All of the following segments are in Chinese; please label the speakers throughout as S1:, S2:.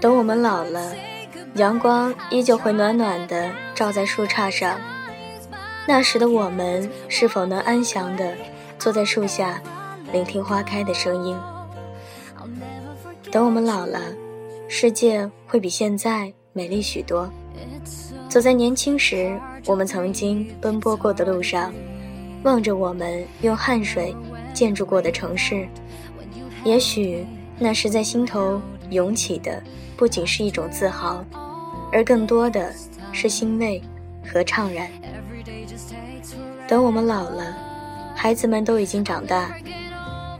S1: 等我们老了，阳光依旧会暖暖的照在树杈上。那时的我们，是否能安详的坐在树下，聆听花开的声音？等我们老了，世界会比现在美丽许多。走在年轻时我们曾经奔波过的路上，望着我们用汗水建筑过的城市，也许那是在心头涌起的。不仅是一种自豪，而更多的是欣慰和怅然。等我们老了，孩子们都已经长大，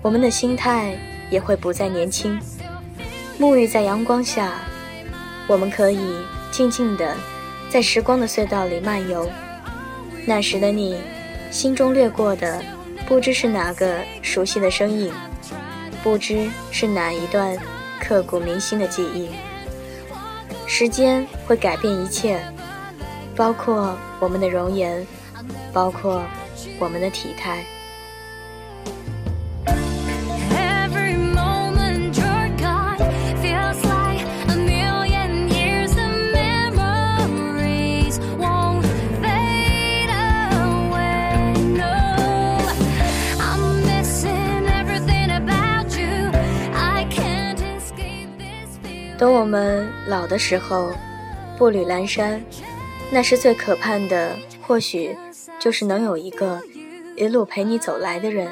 S1: 我们的心态也会不再年轻。沐浴在阳光下，我们可以静静地在时光的隧道里漫游。那时的你，心中掠过的不知是哪个熟悉的身影，不知是哪一段刻骨铭心的记忆。时间会改变一切，包括我们的容颜，包括我们的体态。等我们老的时候，步履阑珊，那是最可盼的。或许就是能有一个一路陪你走来的人，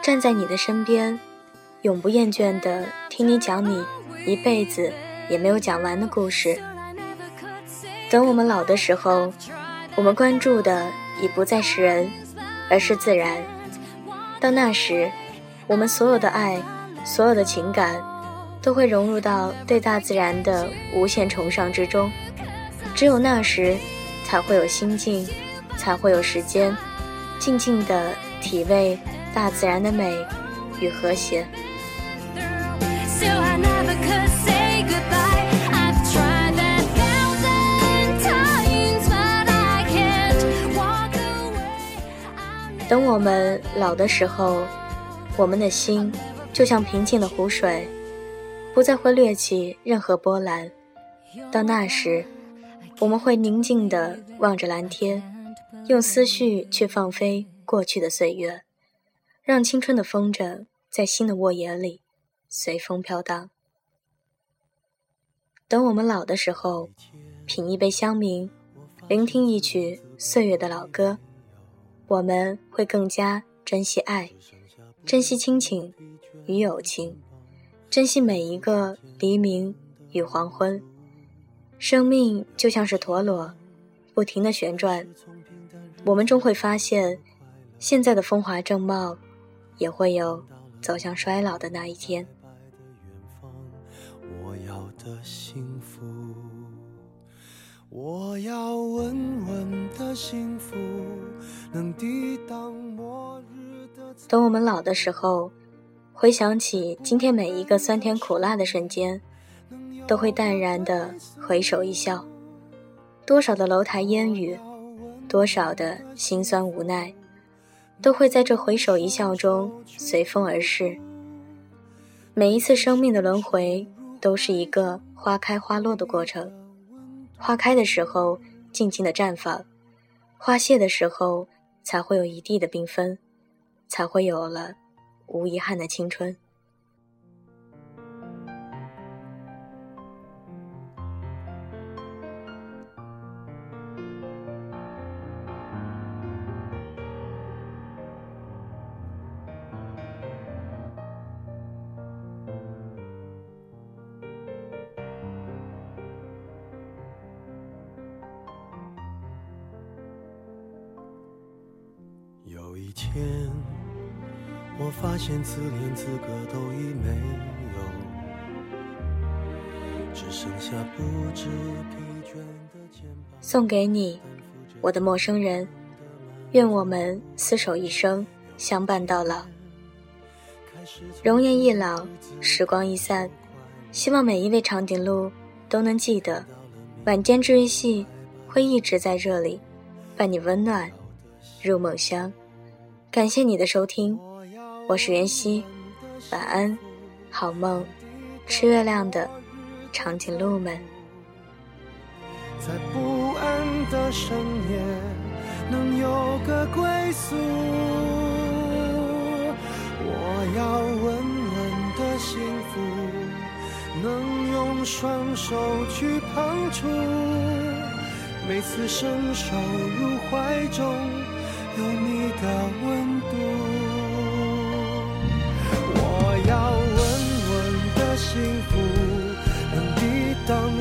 S1: 站在你的身边，永不厌倦地听你讲你一辈子也没有讲完的故事。等我们老的时候，我们关注的已不再是人，而是自然。到那时，我们所有的爱，所有的情感。都会融入到对大自然的无限崇尚之中，只有那时，才会有心境，才会有时间，静静的体味大自然的美与和谐。等我们老的时候，我们的心就像平静的湖水。不再会掠起任何波澜。到那时，我们会宁静地望着蓝天，用思绪去放飞过去的岁月，让青春的风筝在新的沃野里随风飘荡。等我们老的时候，品一杯香茗，聆听一曲岁月的老歌，我们会更加珍惜爱，珍惜亲情与友情。珍惜每一个黎明与黄昏，生命就像是陀螺，不停的旋转。我们终会发现，现在的风华正茂，也会有走向衰老的那一天。我要的幸福，我要稳稳的幸福，能抵挡末日的。等我们老的时候。回想起今天每一个酸甜苦辣的瞬间，都会淡然的回首一笑。多少的楼台烟雨，多少的心酸无奈，都会在这回首一笑中随风而逝。每一次生命的轮回，都是一个花开花落的过程。花开的时候，静静的绽放；花谢的时候，才会有一地的缤纷，才会有了。无遗憾的青春。有一天。
S2: 我发现自怜资格都已没有，只剩下不知疲倦的肩膀。
S1: 送给你，我的陌生人，愿我们厮守一生，相伴到老。容颜一老，时光一散，希望每一位长颈鹿都能记得，晚间治愈系会一直在这里，伴你温暖入梦乡。感谢你的收听，我是袁熙，晚安，好梦，吃月亮的长颈鹿们。
S2: 在不安的深夜，能有个归宿。我要稳稳的幸福，能用双手去碰触。每次伸手入怀中，有你的温度。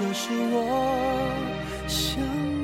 S2: 就是我想。